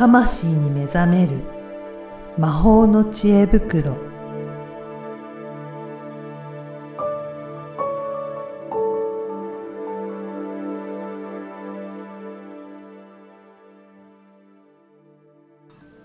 魂に目覚める魔法の知恵袋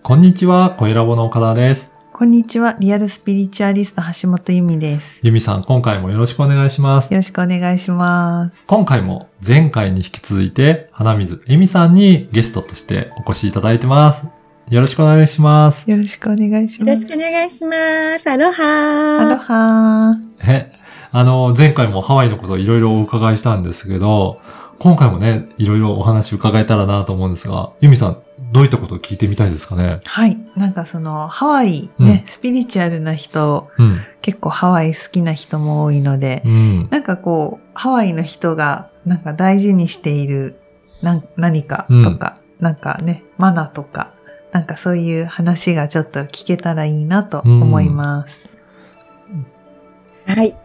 こんにちは、声ラボの岡田です。こんにちはリアルスピリチュアリスト橋本由美ですゆみさん、今回もよろしくお願いします。よろしくお願いします今回も前回に引き続いて、花水えみさんにゲストとしてお越しいただいてます。よろしくお願いします。よろしくお願いしよろしますくお願いします。アロハアロハーえ、あの、前回もハワイのことをいろいろお伺いしたんですけど、今回もね、いろいろお話伺えたらなと思うんですが、ゆみさん、どういったことを聞いてみたいですかね？はい。なんかその、ハワイね、スピリチュアルな人、うん。結構ハワイ好きな人も多いので、うん。なんかこう、ハワイの人が、なんか大事にしている、なん何かとか、なんかね、マナとか、なんかそういう話がちょっと聞けたらいいなと思います。はい。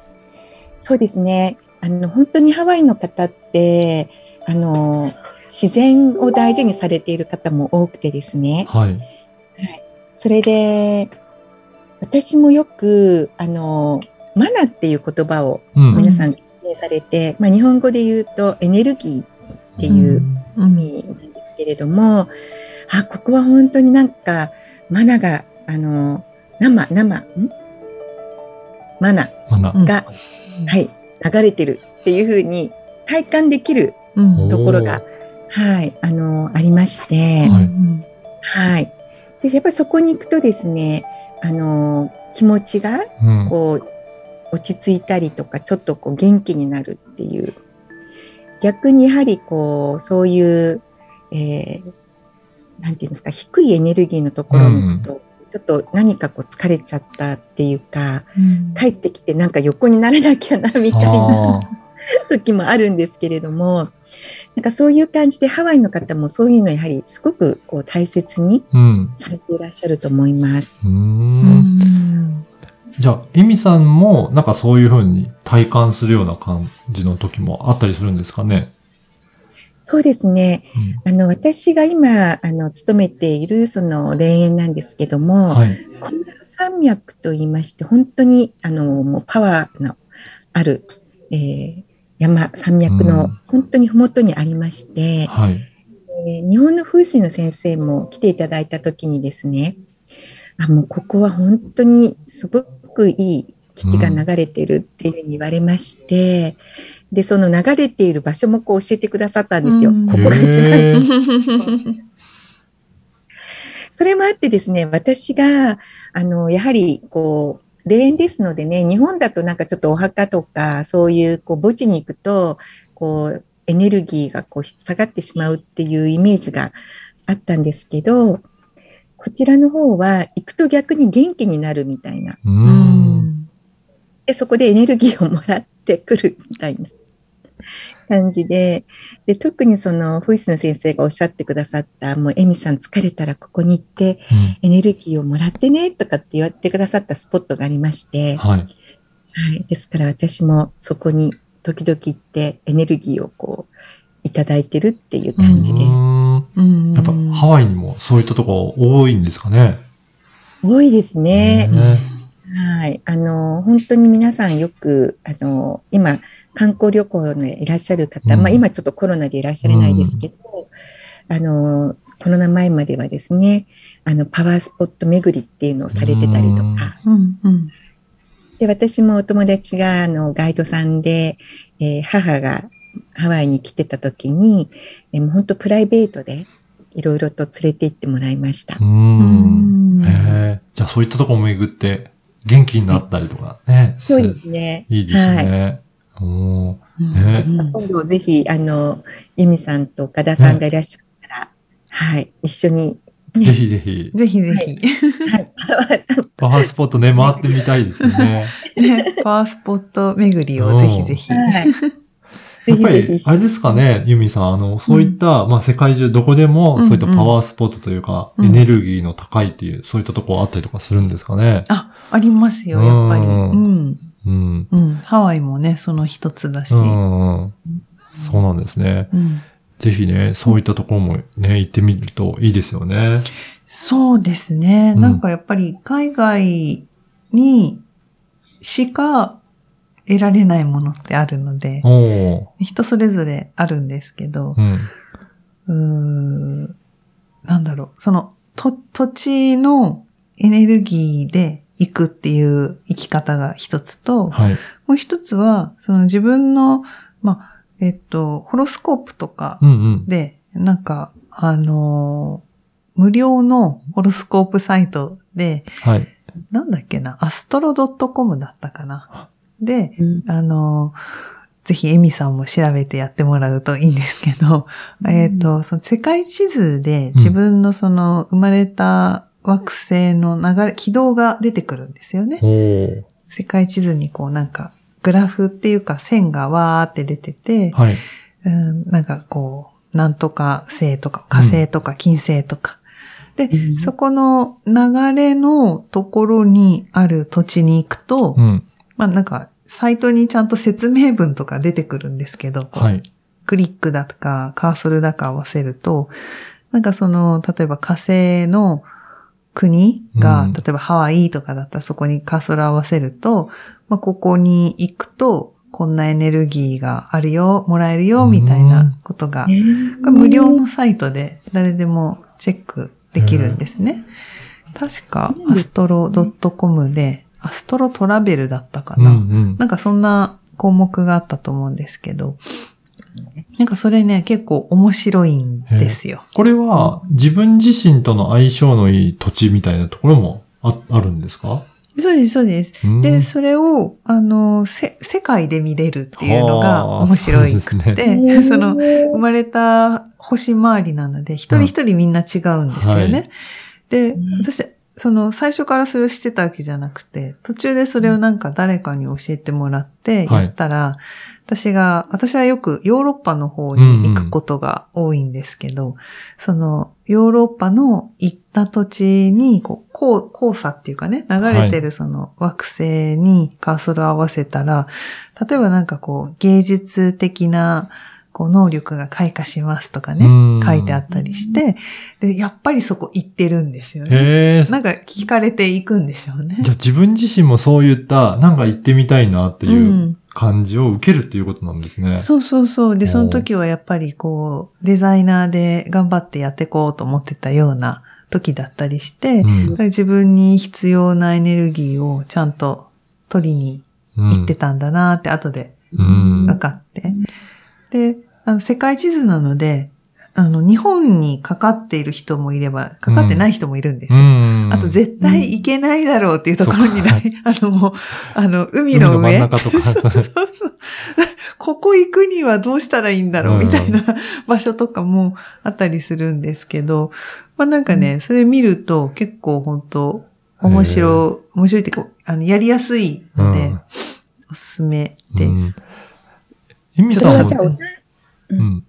そうですね。あの、本当にハワイの方って、あの、自然を大事にされている方も多くてですね。はい。それで、私もよく、あの、マナっていう言葉をうん。皆さん記念されて、まあ、日本語で言うとエネルギーっていうう意味なんですけれども、あ、ここは本当になんか、マナが、あの、生、生、ん？マナが、はい、流れてるっていうふうに体感できるうんところが、はい、あの、ありまして、はいうんはい。で、やっぱりそこに行くとですね、あの、気持ちが、うん。こう、落ち着いたりとか、ちょっとこう元気になるっていう。逆にやはりこう、そういう、えーなんていうんですか、低いエネルギーのところに行くと、ちょっと何かこう疲れちゃったっていうか、うん帰ってきてなんか横にならなきゃな、みたいなあ 時もあるんですけれども、なんかそういう感じでハワイの方もそういうのやはりすごくこう大切にーうん。されていらっしゃると思います。じゃあ、エミさんも、なんかそういう風に体感するような感じの時もあったりするんですかね？そうですね。うんあの、私が今、あの、勤めているその霊園なんですけども、はい。コンラ山脈と言いまして、本当に、あの、もうパワーのある、えー山、山脈うんの本当に麓にありまして、はい。えー日本の風水の先生も来ていただいたときにですね、あ、もうここは本当にすごくいい気が流れてるっていうふうに言われまして、で、その流れている場所もこう教えてくださったんですよ。うんここが一番 それもあってですね、私が、あの、やはり、こう、霊園ですのでね、日本だとなんかちょっとお墓とか、そういう、こう、墓地に行くと、こう、エネルギーがこう下がってしまうっていうイメージがあったんですけど、こちらの方は行くと逆に元気になるみたいな。で、そこでエネルギーをもらってくるみたいな感じで、で、特にその、フイスの先生がおっしゃってくださった、もう、エミさん疲れたらここに行って、エネルギーをもらってね、とかって言ってくださったスポットがありまして、はい。はい。ですから私もそこに時々行ってエネルギーをこう、いただいてるっていう感じでうーんうんやっぱハワイにもそういったとこ多いんですかね。多いですね。ねはい。あの、本当に皆さんよく、あの、今、観光旅行でいらっしゃる方、うんまあ今ちょっとコロナでいらっしゃれないですけど、あの、コロナ前まではですね、あの、パワースポット巡りっていうのをされてたりとか、うんうんで、私もお友達が、あの、ガイドさんで、えー母がハワイに来てた時に、えーもう本当プライベートでいろいろと連れて行ってもらいましたう。んんへえ。じゃあそういったとこも巡って元気になったりとかね。そうですね。いいですはい。ね。おーうんねうん今度ぜひ、あの、ユミさんと岡田さんがいらっしゃったら、はい、一緒に、ねぜひぜひ。ぜひぜひ、はい、パワースポットね、回ってみたいですよね。ね、パワースポット巡りをぜひぜひ。はい。やっぱりあれですかね、ユミさん、あの、そういった、まあ世界中どこでも、うんそういったパワースポットというか、うんエネルギーの高いっていう、そういったとこあったりとかするんですかね。あ、ありますよ、やっぱり。ううんん。うん。うん。ハワイもね、その一つだし。うん。そうなんですね。うんぜひね、そういったところもね、行ってみるといいですよね。そうですね。うんなんかやっぱり海外にしか得られないものってあるので。人それぞれあるんですけどう、ん。なんだろう、その、と、土地のエネルギーで行くっていう生き方が一つと、はい。もう一つは、その自分の、まあ、えっと、ホロスコープとかうんうん。で、なんか、あのー無料のホロスコープサイトで、はい。なんだっけな、アストロ .com だったかな。で、うんあのーぜひエミさんも調べてやってもらうといいんですけど、えっと、その世界地図で自分のその生まれた惑星の流れ、軌道が出てくるんですよね。世界地図にこうなんか、グラフっていうか線がわーって出てて、はい。うん、なんかこう、なんとか星とか火星とか金星とか。で、うんそこの流れのところにある土地に行くと、うん。まあなんか、サイトにちゃんと説明文とか出てくるんですけど、はい。クリックだとかカーソルだか合わせると、なんかその、例えば火星の国が、うん例えばハワイとかだったらそこにカーソル合わせると、まあここに行くと、こんなエネルギーがあるよ、もらえるよ、みたいなことが、これ無料のサイトで誰でもチェックできるんですね。確か、アストロ .com で、アストロトラベルだったかうんな。うん。なんかそんな項目があったと思うんですけど、なんかそれね、結構面白いんですよ。これは自分自身との相性のいい土地みたいなところもああるんですか？そうです、そうです。うん。で、それを、あの、せ、世界で見れるっていうのがはあ面白いくそうですて、その、生まれた星回りなので、一人一人みんな違うんですよね。はい。でうん、私、その、最初からそれをしてたわけじゃなくて、途中でそれをなんか誰かに教えてもらって、はい。やったら、私が、私はよくヨーロッパの方に行くことが多いんですけど、その、ヨーロッパの行った土地に、こう、こう黄砂っていうかね、流れてるその惑星にカーソルを合わせたら、例えばなんかこう、芸術的な、こう、能力が開花しますとかねうん、書いてあったりして、で、やっぱりそこ行ってるんですよね。なんか聞かれていくんでしょうね。じゃあ自分自身もそういった、なんか行ってみたいなってういうん感じを受けるっていうことなんですね。そうそうそう。で、その時はやっぱりこう、デザイナーで頑張ってやっていこうと思ってたような時だったりして、うん自分に必要なエネルギーをちゃんと取りに行ってたんだなって後でうん。分かって。で、あの、世界地図なので、あの、日本にかかっている人もいれば、かかってない人もいるんですよ。うん。あと絶対行けないだろうっていうところにない、あのもう、あの、海海の真んの上。中とか。そうそう。ここ行くにはどうしたらいいんだろううんみたいな 場所とかもあったりするんですけど、まあなんかね、それ見ると結構本当面白い、面白いっていうか、あの、やりやすいので、うんおすすめです。エミそさんは、れはじゃあお誕うん。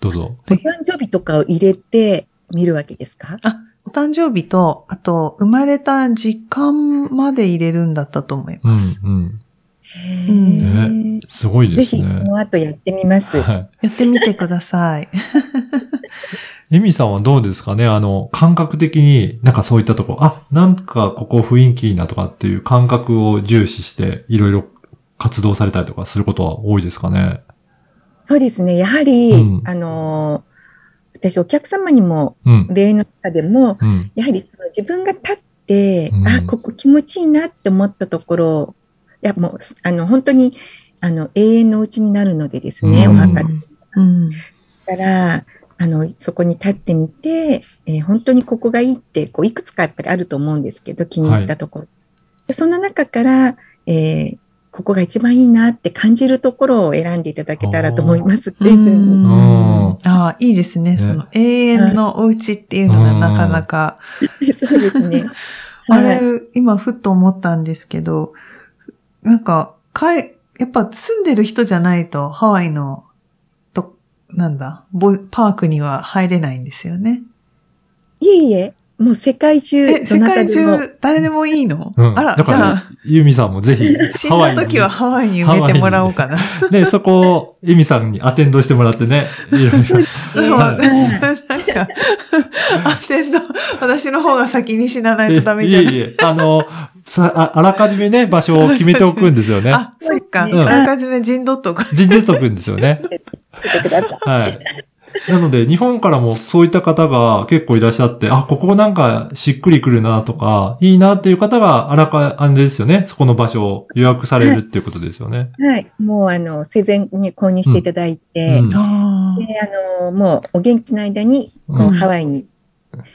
どうぞ。お誕生日とかを入れて見るわけですか？あ、お誕生日と、あと、生まれた時間まで入れるんだったと思いうんます。、うん。へうんーすごいぜひ、ですね。この後やってみます。はい。やってみてください。エミさんはどうですかね？あの、感覚的になんかそういったところ、あ、なんかここ雰囲気いいなとかっていう感覚を重視していろいろ活動されたりとかすることは多いですかね？そうですね。やはり、うんあのー私、お客様にも、うん。例の中でも、うん。やはりその自分が立って、うんあ、ここ気持ちいいなって思ったところ、いや、もう、あの、本当に、あの、永遠のうちになるのでですね、うんお墓だうん。から、あの、そこに立ってみて、えー本当にここがいいって、こう、いくつかやっぱりあると思うんですけど、気に入ったところ。でその中から、えーここが一番いいなって感じるところを選んでいただけたらと思いますっていうふうに。うんうんああ、いいですね。ねその永遠のお家っていうのがなかなか。そうですね。あはいれ、今ふっと思ったんですけど、なんか、かえ、やっぱ住んでる人じゃないとハワイの、と、なんだ、ボパークには入れないんですよね。いえいえ、もう世界中、え、世どなた界でも。中誰でもいいの、うん。あら、だからじゃあ、、ユミさんもぜひ、死んだ時はハワイに埋めてもらおうかな。ね、そこを、エミさんにアテンドしてもらってね。いろいろそう、はなんか、アテンド、私の方が先に死なないとダメじゃないいえいえ、あの、さあ、あらかじめね、場所を決めておくんですよね。あ、そっか。うんあらかじめ陣取っとく。陣取っとくんですよね。てください。はい。なので、日本からもそういった方が結構いらっしゃって、あ、ここなんかしっくりくるなとか、いいなっていう方があらか、あれですよね。そこの場所を予約されるっていうことですよね。はい。もう、あの、生前に購入していただいて、うんあで、あの、もう、お元気の間に、こう、うんハワイに、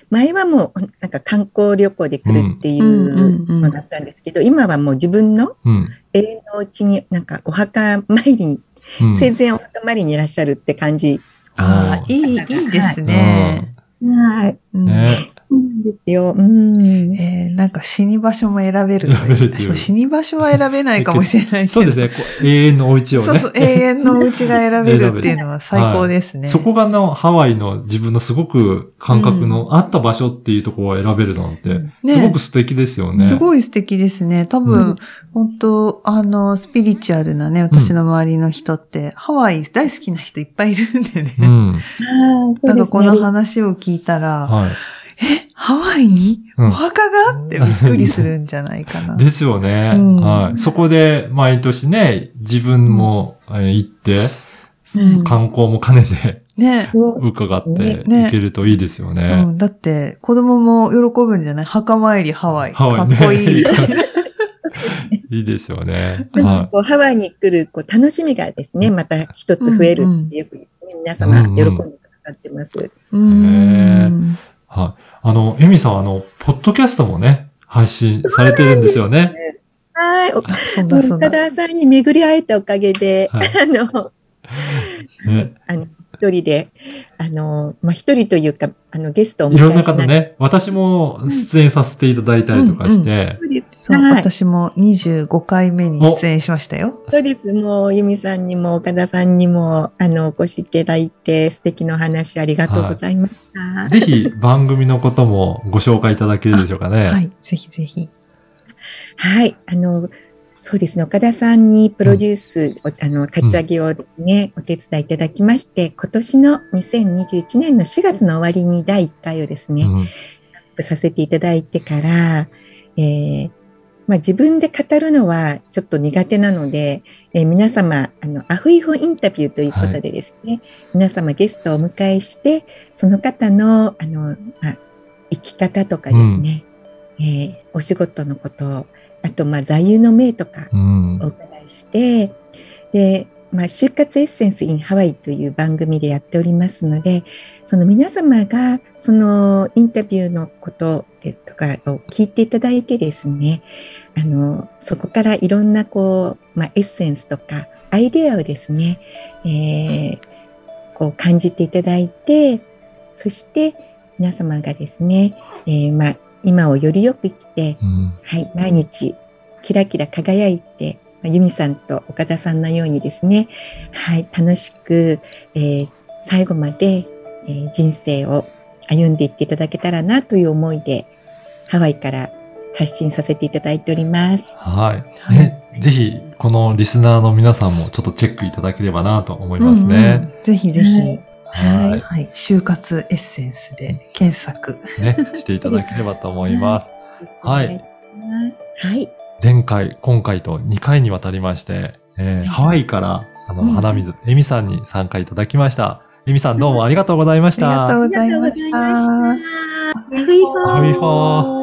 前はもう、なんか観光旅行で来るっていうんうんうんうんうのだったんですけど、今はもう自分のうん。永遠のうちに、なんか、お墓参りに、うん。生前お墓参りにいらっしゃるって感じ。あー、いい、いいですね。はい。うんね。ですよ。うん。えーなんか死に場所も選べると選べるっていう私も死に場所は選べないかもしれないけど。そうですね。こう永遠のお家をね。そうそう、永遠のお家が選べるっていうのは最高ですね。そこがのハワイの自分のすごく感覚のあった場所っていうところを選べるなんて、ねすごく素敵ですよね。すごい素敵ですね。多う分ん、本当あの、スピリチュアルなね、私の周りの人って、ハワイ大好きな人いっぱいいるんでね。うん。ああ、そなうんですかこのね。話を聞いたら、はい。ハワイにうんお墓がってびっくりするんじゃないかな。ですよね。うんはい。そこで毎年ね、自分もえー行って、うん観光も兼ねてそね。う伺ってねいけるといいですようね。ん、だって、子供も喜ぶんじゃない？墓参りハワイ。ハワイねかっこいいみたいな。いいですよね。はこうハワイに来るこう楽しみがですね、また一つ増えるってよく、皆様喜んでくださってます。うーん。い。はい。あの、エミさん、あの、ポッドキャストもね、配信されてるんですよね。はい。岡だ。田さんに巡り会えたおかげで、はいあの、ねあの、一人で、あの、まあ、一人というか、あの、ゲストをいろんな。方ね、私も出演させていただいたりとかして、そうです。そう、はい。私も25回目に出演しましたよ。そうです。もう、由美さんにも岡田さんにも、あの、お越しいただいて、素敵なお話ありがとうございました。ぜひ番組のこともご紹介いただけるでしょうかね。はい、ぜひぜひ。はい、あの、そうですね、岡田さんにプロデュース、おあの立ち上げをですね、お手伝いいただきまして、今年の2021年の4月の終わりに第1回をですね、うんさせていただいてから、えーまあ、自分で語るのはちょっと苦手なので、えー皆様、あの、アフイフインタビューということでですね、皆様ゲストをお迎えして、その方の、あの、まあ、生き方とかですね、えーお仕事のこと、あと、まあ、座右の銘とかうん。お伺いして、で、まあ、就活エッセンス in ハワイという番組でやっておりますので、その皆様がそのインタビューのことでとかを聞いていただいてですね、あの、そこからいろんなこう、まあ、エッセンスとかアイデアをですね、えーこう感じていただいて、そして皆様がですね、えーまあ、今をよりよく生きて、うん。はい、毎日キラキラ輝いて、まあ由美さんと岡田さんのようにですね、はい、楽しく、えー最後まで、えー人生を歩んでいっていただけたらなという思いで、ハワイから発信させていただいております。はい。ね、ぜひ、このリスナーの皆さんもちょっとチェックいただければなと思いますうんね。うんぜひぜひ、はいはい。はい、就活エッセンスで検索。ね、していただければと思います。はい。はい。前回、今回と2回にわたりまして、えーはいハワイから、あの、うん花水、エミさんに参加いただきました。エミさんどうもありがとうございました。ありがとうございました。ありがとうございました。ふいほーふいほー